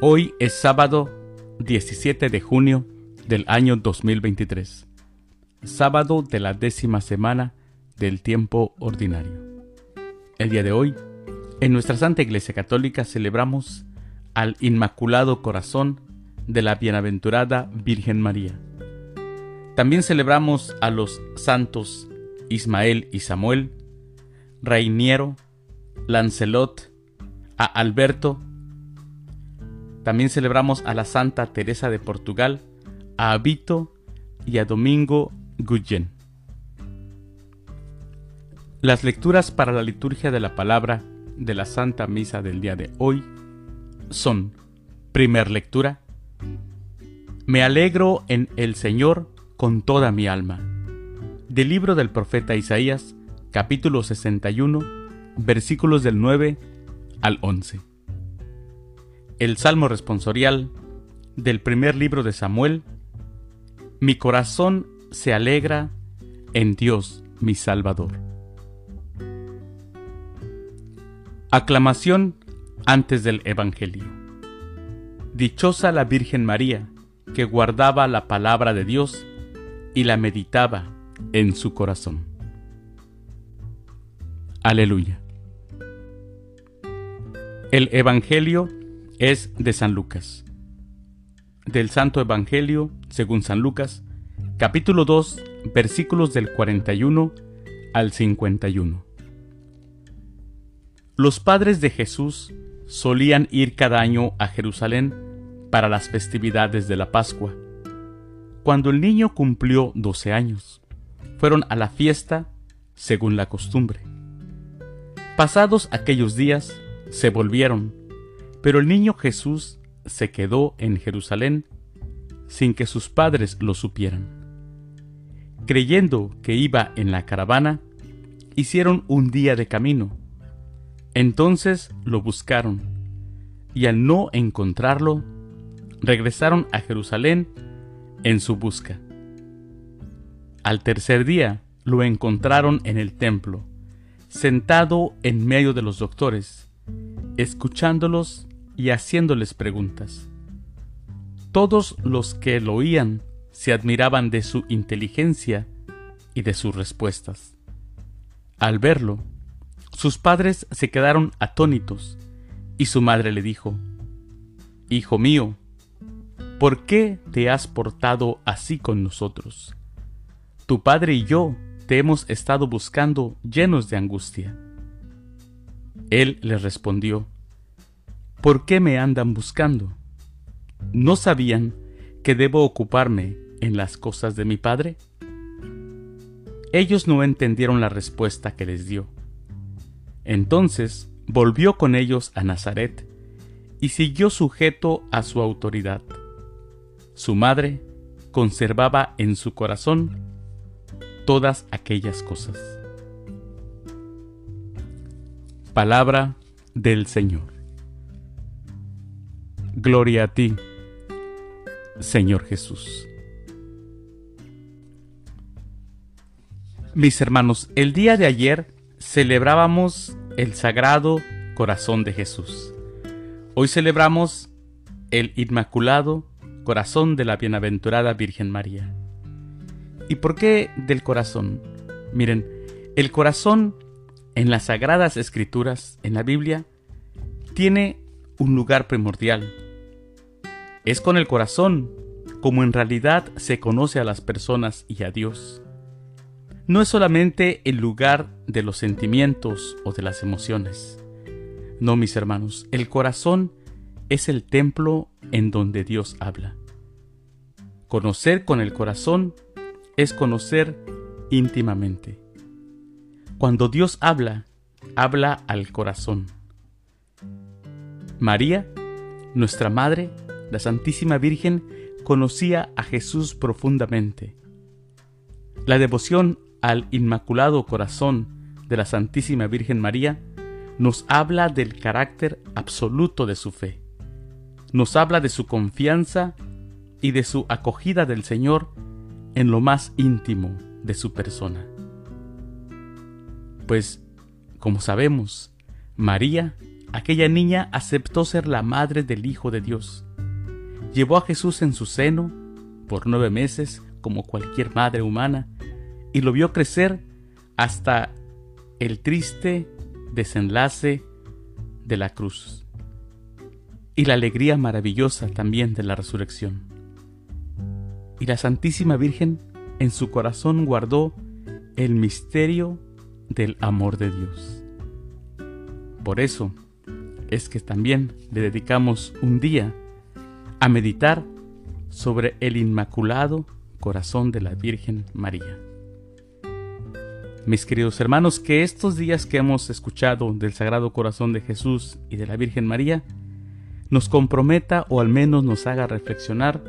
Hoy es sábado 17 de junio del año 2023, sábado de la décima semana del tiempo ordinario. El día de hoy, en nuestra Santa Iglesia Católica celebramos al Inmaculado Corazón de la Bienaventurada Virgen María. También celebramos a los santos Ismael y Samuel, Reiniero, Lancelot, a Alberto, también celebramos a la Santa Teresa de Portugal, a Abito y a Domingo Guyen. Las lecturas para la liturgia de la palabra de la Santa Misa del día de hoy son, primer lectura, Me alegro en el Señor con toda mi alma. Del libro del profeta Isaías, capítulo 61, versículos del 9 al 11 el Salmo responsorial del primer libro de Samuel, Mi corazón se alegra en Dios mi Salvador. Aclamación antes del Evangelio. Dichosa la Virgen María, que guardaba la palabra de Dios y la meditaba en su corazón. Aleluya. El Evangelio es de San Lucas. Del Santo Evangelio, según San Lucas, capítulo 2, versículos del 41 al 51. Los padres de Jesús solían ir cada año a Jerusalén para las festividades de la Pascua. Cuando el niño cumplió 12 años, fueron a la fiesta según la costumbre. Pasados aquellos días, se volvieron pero el niño Jesús se quedó en Jerusalén sin que sus padres lo supieran. Creyendo que iba en la caravana, hicieron un día de camino. Entonces lo buscaron, y al no encontrarlo, regresaron a Jerusalén en su busca. Al tercer día lo encontraron en el templo, sentado en medio de los doctores, escuchándolos y haciéndoles preguntas. Todos los que lo oían se admiraban de su inteligencia y de sus respuestas. Al verlo, sus padres se quedaron atónitos y su madre le dijo, Hijo mío, ¿por qué te has portado así con nosotros? Tu padre y yo te hemos estado buscando llenos de angustia. Él le respondió, ¿Por qué me andan buscando? ¿No sabían que debo ocuparme en las cosas de mi Padre? Ellos no entendieron la respuesta que les dio. Entonces volvió con ellos a Nazaret y siguió sujeto a su autoridad. Su madre conservaba en su corazón todas aquellas cosas. Palabra del Señor. Gloria a ti, Señor Jesús. Mis hermanos, el día de ayer celebrábamos el Sagrado Corazón de Jesús. Hoy celebramos el Inmaculado Corazón de la Bienaventurada Virgen María. ¿Y por qué del corazón? Miren, el corazón en las Sagradas Escrituras, en la Biblia, tiene un lugar primordial es con el corazón como en realidad se conoce a las personas y a Dios. No es solamente el lugar de los sentimientos o de las emociones. No, mis hermanos, el corazón es el templo en donde Dios habla. Conocer con el corazón es conocer íntimamente. Cuando Dios habla, habla al corazón. María, nuestra Madre, la Santísima Virgen conocía a Jesús profundamente. La devoción al Inmaculado Corazón de la Santísima Virgen María nos habla del carácter absoluto de su fe. Nos habla de su confianza y de su acogida del Señor en lo más íntimo de su persona. Pues, como sabemos, María aquella niña aceptó ser la madre del Hijo de Dios. Llevó a Jesús en su seno por nueve meses, como cualquier madre humana, y lo vio crecer hasta el triste desenlace de la cruz y la alegría maravillosa también de la resurrección. Y la Santísima Virgen en su corazón guardó el misterio del amor de Dios. Por eso es que también le dedicamos un día a meditar sobre el Inmaculado Corazón de la Virgen María. Mis queridos hermanos, que estos días que hemos escuchado del Sagrado Corazón de Jesús y de la Virgen María nos comprometa o al menos nos haga reflexionar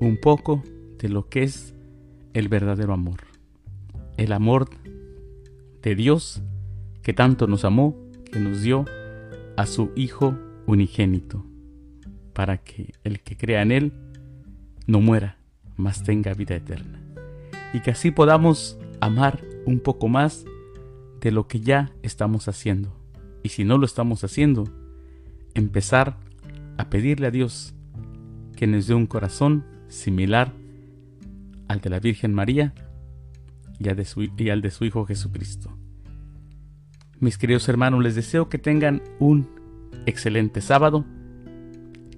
un poco de lo que es el verdadero amor. El amor de Dios que tanto nos amó, que nos dio a su Hijo unigénito, para que el que crea en Él no muera, mas tenga vida eterna. Y que así podamos amar un poco más de lo que ya estamos haciendo. Y si no lo estamos haciendo, empezar a pedirle a Dios que nos dé un corazón similar al de la Virgen María y, al de su, y al de su Hijo Jesucristo. Mis queridos hermanos, les deseo que tengan un excelente sábado.